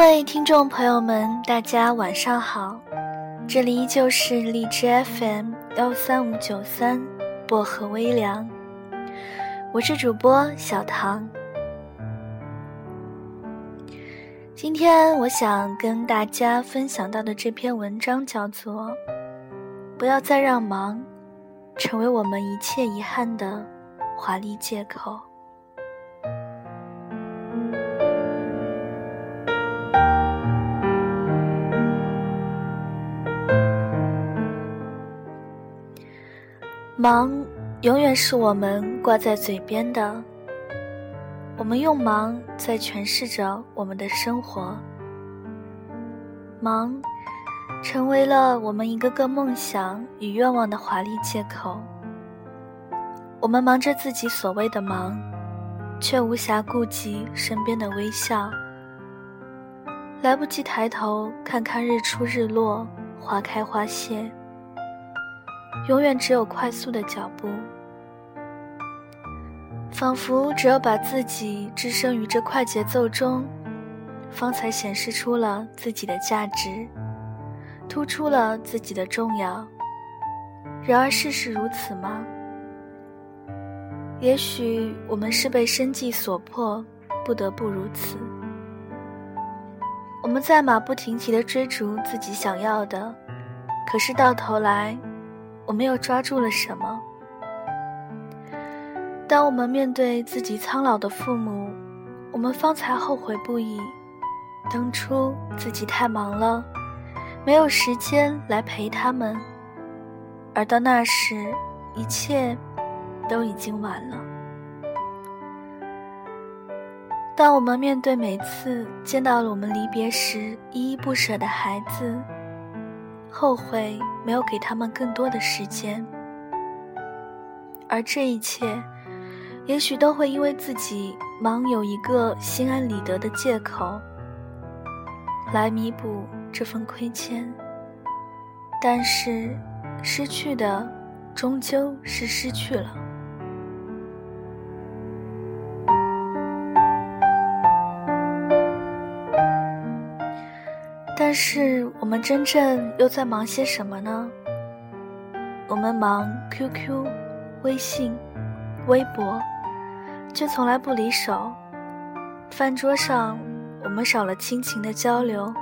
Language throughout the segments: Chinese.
各位听众朋友们，大家晚上好，这里依旧是荔枝 FM 幺三五九三薄荷微凉，我是主播小唐。今天我想跟大家分享到的这篇文章叫做《不要再让忙成为我们一切遗憾的华丽借口》。忙，永远是我们挂在嘴边的。我们用忙在诠释着我们的生活。忙，成为了我们一个个梦想与愿望的华丽借口。我们忙着自己所谓的忙，却无暇顾及身边的微笑。来不及抬头看看日出日落，花开花谢。永远只有快速的脚步，仿佛只有把自己置身于这快节奏中，方才显示出了自己的价值，突出了自己的重要。然而，事实如此吗？也许我们是被生计所迫，不得不如此。我们在马不停蹄地追逐自己想要的，可是到头来。我们又抓住了什么？当我们面对自己苍老的父母，我们方才后悔不已。当初自己太忙了，没有时间来陪他们，而到那时，一切都已经晚了。当我们面对每次见到了我们离别时依依不舍的孩子，后悔没有给他们更多的时间，而这一切，也许都会因为自己忙有一个心安理得的借口，来弥补这份亏欠。但是，失去的终究是失去了。但是我们真正又在忙些什么呢？我们忙 QQ、微信、微博，却从来不离手。饭桌上，我们少了亲情的交流，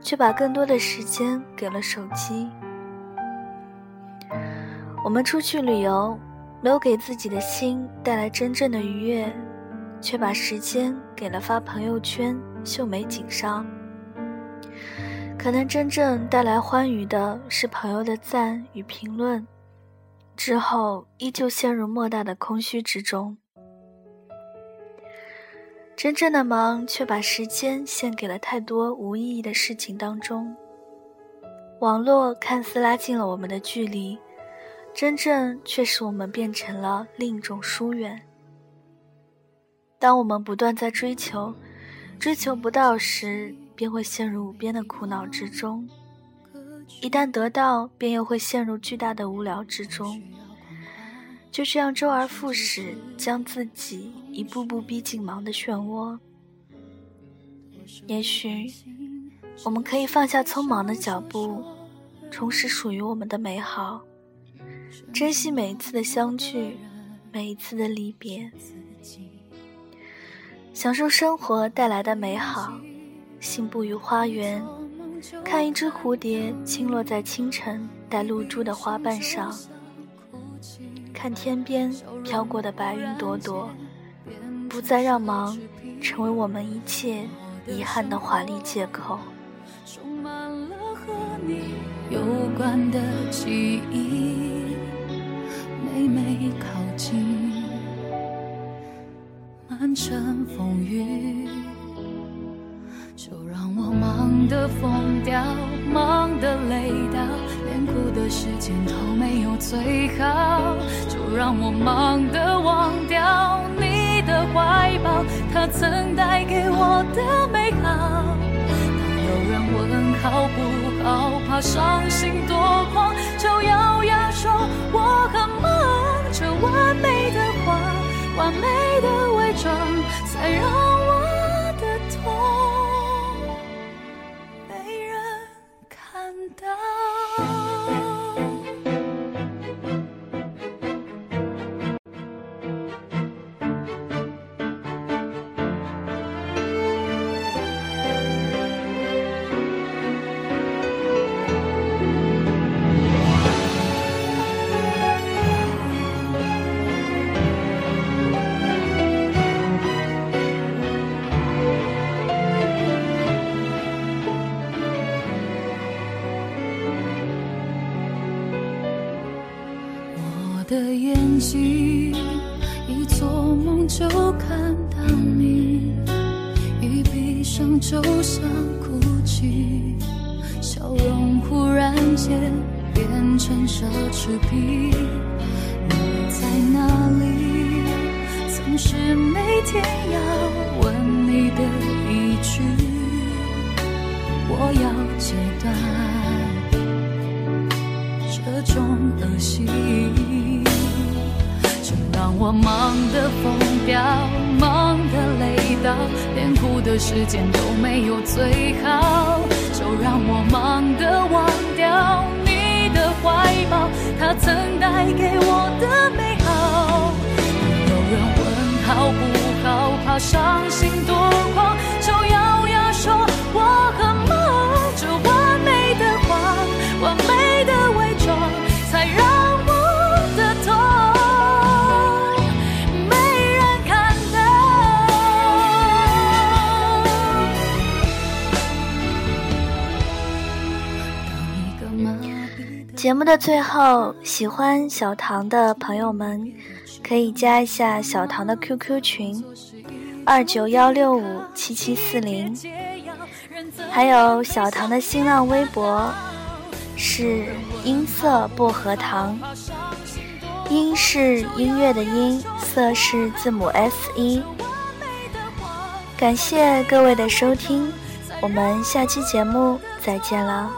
却把更多的时间给了手机。我们出去旅游，没有给自己的心带来真正的愉悦，却把时间给了发朋友圈秀美景上。可能真正带来欢愉的是朋友的赞与评论，之后依旧陷入莫大的空虚之中。真正的忙却把时间献给了太多无意义的事情当中。网络看似拉近了我们的距离，真正却使我们变成了另一种疏远。当我们不断在追求，追求不到时。便会陷入无边的苦恼之中，一旦得到，便又会陷入巨大的无聊之中。就这样周而复始，将自己一步步逼进忙的漩涡。也许，我们可以放下匆忙的脚步，重拾属于我们的美好，珍惜每一次的相聚，每一次的离别，享受生活带来的美好。行步于花园，看一只蝴蝶轻落在清晨带露珠的花瓣上，看天边飘过的白云朵朵，不再让忙成为我们一切遗憾的华丽借口。充满了和你有关的记忆，每每靠近，满城风雨。就让我忙得疯掉，忙得累到，连哭的时间都没有最好。就让我忙得忘掉你的怀抱，它曾带给我的美好。当有人问好不好，怕伤心多狂，就咬牙说我很忙。这完美的话，完美的伪装，才让 Oh 的眼睛，一做梦就看到你，一闭上就想哭泣，笑容忽然间变成奢侈品。你在哪里？总是每天要问你的一句，我的时间都没有最好。就让我忙得忘掉你的怀抱，他曾带给我的美好。有人问好不好，怕伤心多狂，节目的最后，喜欢小唐的朋友们可以加一下小唐的 QQ 群：二九幺六五七七四零，还有小唐的新浪微博。是音色薄荷糖，音是音乐的音，色是字母 S 一。感谢各位的收听，我们下期节目再见了。